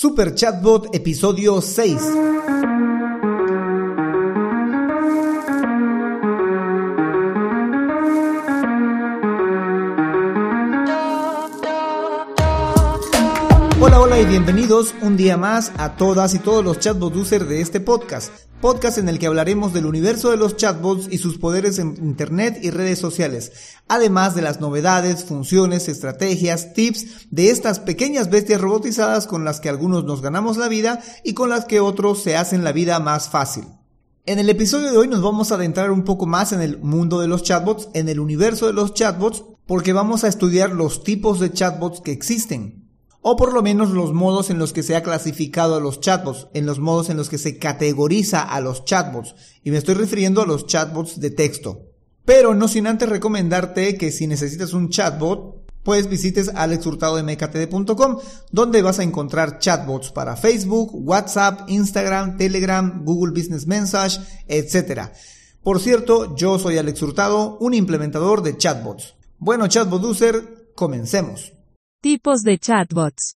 Super Chatbot episodio 6. Bienvenidos un día más a todas y todos los chatbot users de este podcast. Podcast en el que hablaremos del universo de los chatbots y sus poderes en Internet y redes sociales, además de las novedades, funciones, estrategias, tips de estas pequeñas bestias robotizadas con las que algunos nos ganamos la vida y con las que otros se hacen la vida más fácil. En el episodio de hoy nos vamos a adentrar un poco más en el mundo de los chatbots, en el universo de los chatbots, porque vamos a estudiar los tipos de chatbots que existen o por lo menos los modos en los que se ha clasificado a los chatbots, en los modos en los que se categoriza a los chatbots, y me estoy refiriendo a los chatbots de texto. Pero no sin antes recomendarte que si necesitas un chatbot, pues visites alexhurtadomktd.com, donde vas a encontrar chatbots para Facebook, WhatsApp, Instagram, Telegram, Google Business Message, etc. Por cierto, yo soy Alex Hurtado, un implementador de chatbots. Bueno, chatbot user, comencemos. Tipos de chatbots.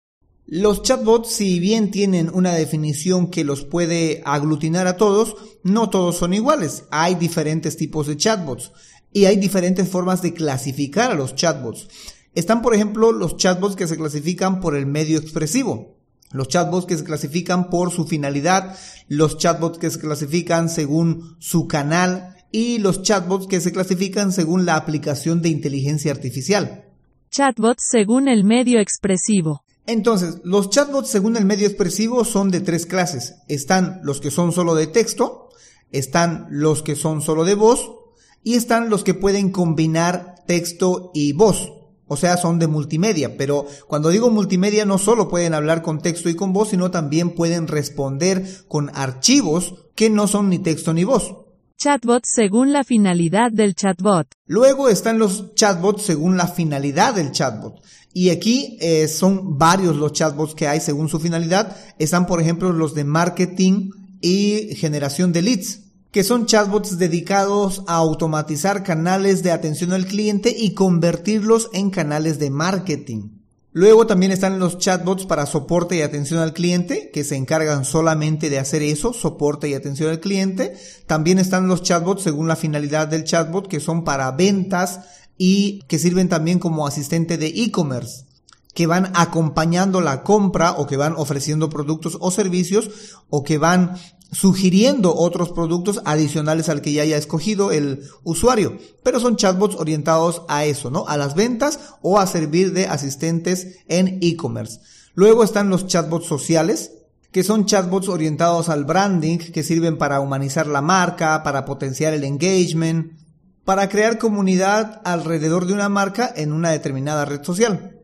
Los chatbots, si bien tienen una definición que los puede aglutinar a todos, no todos son iguales. Hay diferentes tipos de chatbots y hay diferentes formas de clasificar a los chatbots. Están, por ejemplo, los chatbots que se clasifican por el medio expresivo, los chatbots que se clasifican por su finalidad, los chatbots que se clasifican según su canal y los chatbots que se clasifican según la aplicación de inteligencia artificial. Chatbots según el medio expresivo. Entonces, los chatbots según el medio expresivo son de tres clases. Están los que son solo de texto, están los que son solo de voz y están los que pueden combinar texto y voz. O sea, son de multimedia, pero cuando digo multimedia no solo pueden hablar con texto y con voz, sino también pueden responder con archivos que no son ni texto ni voz. Según la finalidad del chatbot. Luego están los chatbots según la finalidad del chatbot. Y aquí eh, son varios los chatbots que hay según su finalidad. Están, por ejemplo, los de marketing y generación de leads, que son chatbots dedicados a automatizar canales de atención al cliente y convertirlos en canales de marketing. Luego también están los chatbots para soporte y atención al cliente, que se encargan solamente de hacer eso, soporte y atención al cliente. También están los chatbots según la finalidad del chatbot, que son para ventas y que sirven también como asistente de e-commerce que van acompañando la compra o que van ofreciendo productos o servicios o que van sugiriendo otros productos adicionales al que ya haya escogido el usuario. Pero son chatbots orientados a eso, ¿no? A las ventas o a servir de asistentes en e-commerce. Luego están los chatbots sociales, que son chatbots orientados al branding, que sirven para humanizar la marca, para potenciar el engagement, para crear comunidad alrededor de una marca en una determinada red social.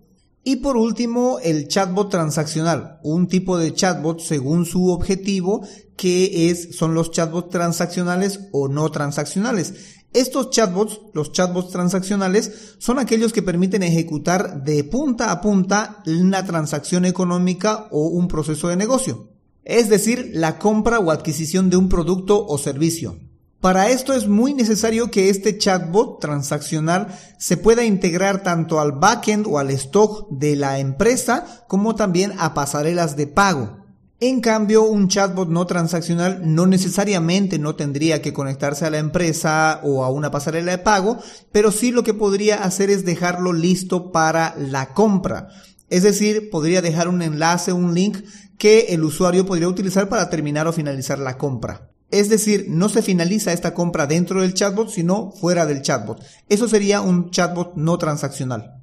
Y por último, el chatbot transaccional, un tipo de chatbot según su objetivo, que es, son los chatbots transaccionales o no transaccionales. Estos chatbots, los chatbots transaccionales, son aquellos que permiten ejecutar de punta a punta una transacción económica o un proceso de negocio. Es decir, la compra o adquisición de un producto o servicio. Para esto es muy necesario que este chatbot transaccional se pueda integrar tanto al backend o al stock de la empresa como también a pasarelas de pago. En cambio, un chatbot no transaccional no necesariamente no tendría que conectarse a la empresa o a una pasarela de pago, pero sí lo que podría hacer es dejarlo listo para la compra. Es decir, podría dejar un enlace, un link que el usuario podría utilizar para terminar o finalizar la compra. Es decir, no se finaliza esta compra dentro del chatbot, sino fuera del chatbot. Eso sería un chatbot no transaccional.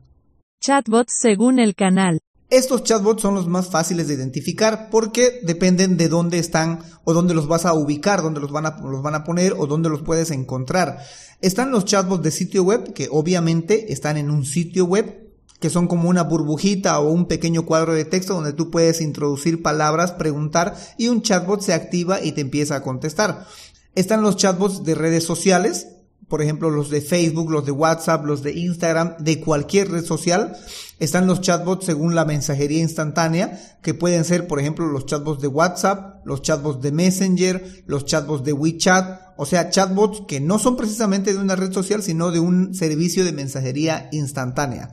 Chatbots según el canal. Estos chatbots son los más fáciles de identificar porque dependen de dónde están o dónde los vas a ubicar, dónde los van a, los van a poner o dónde los puedes encontrar. Están los chatbots de sitio web que obviamente están en un sitio web que son como una burbujita o un pequeño cuadro de texto donde tú puedes introducir palabras, preguntar y un chatbot se activa y te empieza a contestar. Están los chatbots de redes sociales, por ejemplo los de Facebook, los de WhatsApp, los de Instagram, de cualquier red social. Están los chatbots según la mensajería instantánea, que pueden ser, por ejemplo, los chatbots de WhatsApp, los chatbots de Messenger, los chatbots de WeChat, o sea, chatbots que no son precisamente de una red social, sino de un servicio de mensajería instantánea.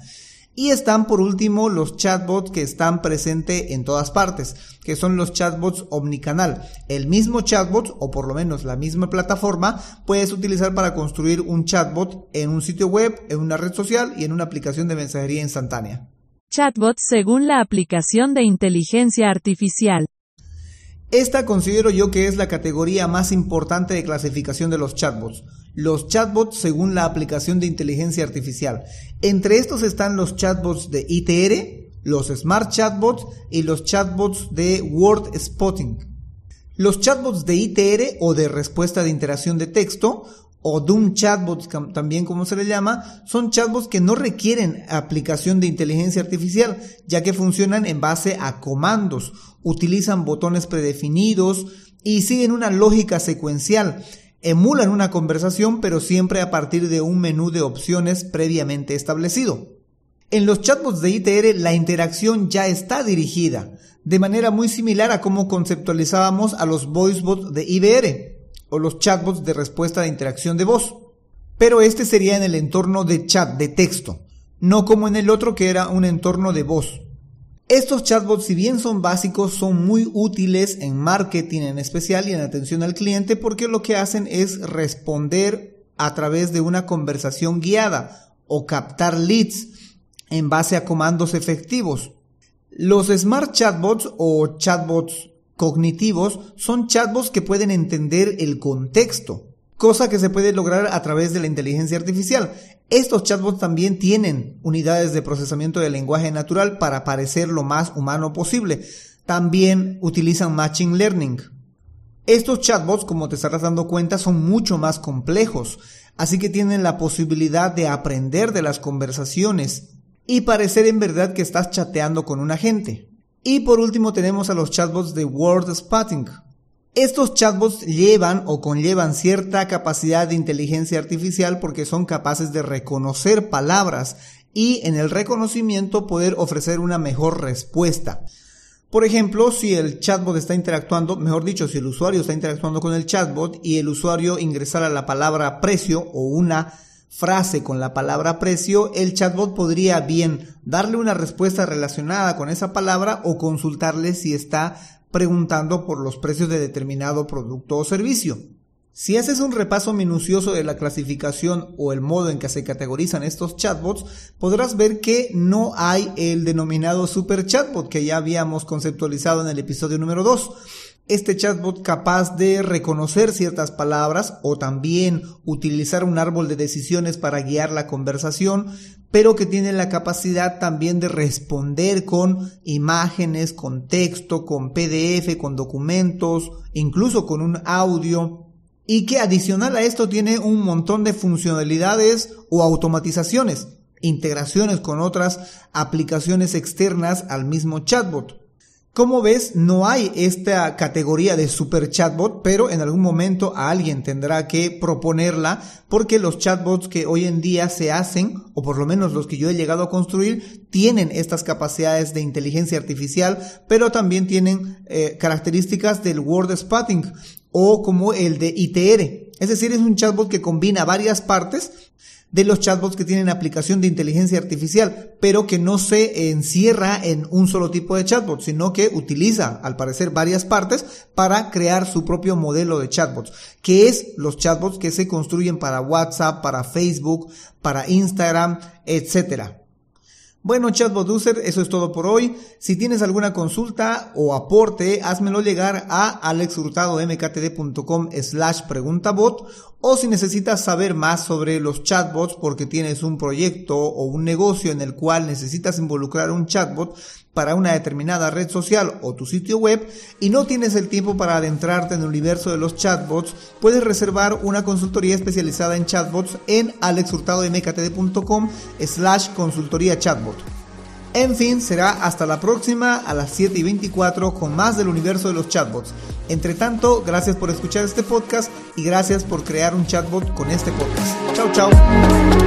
Y están por último los chatbots que están presentes en todas partes, que son los chatbots omnicanal. El mismo chatbot, o por lo menos la misma plataforma, puedes utilizar para construir un chatbot en un sitio web, en una red social y en una aplicación de mensajería instantánea. Chatbots según la aplicación de inteligencia artificial. Esta considero yo que es la categoría más importante de clasificación de los chatbots los chatbots según la aplicación de inteligencia artificial. Entre estos están los chatbots de ITR, los Smart Chatbots y los chatbots de Word Spotting. Los chatbots de ITR o de respuesta de interacción de texto o Doom chatbots también como se le llama, son chatbots que no requieren aplicación de inteligencia artificial, ya que funcionan en base a comandos, utilizan botones predefinidos y siguen una lógica secuencial emulan una conversación pero siempre a partir de un menú de opciones previamente establecido. En los chatbots de ITR la interacción ya está dirigida, de manera muy similar a cómo conceptualizábamos a los voicebots de IBR o los chatbots de respuesta de interacción de voz. Pero este sería en el entorno de chat de texto, no como en el otro que era un entorno de voz. Estos chatbots, si bien son básicos, son muy útiles en marketing en especial y en atención al cliente porque lo que hacen es responder a través de una conversación guiada o captar leads en base a comandos efectivos. Los smart chatbots o chatbots cognitivos son chatbots que pueden entender el contexto, cosa que se puede lograr a través de la inteligencia artificial. Estos chatbots también tienen unidades de procesamiento de lenguaje natural para parecer lo más humano posible. También utilizan Machine Learning. Estos chatbots, como te estarás dando cuenta, son mucho más complejos, así que tienen la posibilidad de aprender de las conversaciones y parecer en verdad que estás chateando con un agente. Y por último tenemos a los chatbots de Word Spotting, estos chatbots llevan o conllevan cierta capacidad de inteligencia artificial porque son capaces de reconocer palabras y en el reconocimiento poder ofrecer una mejor respuesta. Por ejemplo, si el chatbot está interactuando, mejor dicho, si el usuario está interactuando con el chatbot y el usuario ingresara la palabra precio o una frase con la palabra precio, el chatbot podría bien darle una respuesta relacionada con esa palabra o consultarle si está preguntando por los precios de determinado producto o servicio. Si haces un repaso minucioso de la clasificación o el modo en que se categorizan estos chatbots, podrás ver que no hay el denominado super chatbot que ya habíamos conceptualizado en el episodio número 2 este chatbot capaz de reconocer ciertas palabras o también utilizar un árbol de decisiones para guiar la conversación, pero que tiene la capacidad también de responder con imágenes, con texto, con PDF, con documentos, incluso con un audio, y que adicional a esto tiene un montón de funcionalidades o automatizaciones, integraciones con otras aplicaciones externas al mismo chatbot. Como ves, no hay esta categoría de super chatbot, pero en algún momento alguien tendrá que proponerla porque los chatbots que hoy en día se hacen, o por lo menos los que yo he llegado a construir, tienen estas capacidades de inteligencia artificial, pero también tienen eh, características del word spotting o como el de ITR. Es decir, es un chatbot que combina varias partes de los chatbots que tienen aplicación de inteligencia artificial, pero que no se encierra en un solo tipo de chatbot, sino que utiliza, al parecer, varias partes para crear su propio modelo de chatbots, que es los chatbots que se construyen para WhatsApp, para Facebook, para Instagram, etcétera. Bueno, chatbot user, eso es todo por hoy. Si tienes alguna consulta o aporte, házmelo llegar a alexhurtadomktd.com slash preguntabot o si necesitas saber más sobre los chatbots porque tienes un proyecto o un negocio en el cual necesitas involucrar un chatbot para una determinada red social o tu sitio web y no tienes el tiempo para adentrarte en el universo de los chatbots, puedes reservar una consultoría especializada en chatbots en alexhurtadomktd.com slash consultoría chatbot. En fin, será hasta la próxima a las 7 y 24 con más del universo de los chatbots. Entre tanto, gracias por escuchar este podcast y gracias por crear un chatbot con este podcast. Chao, chao.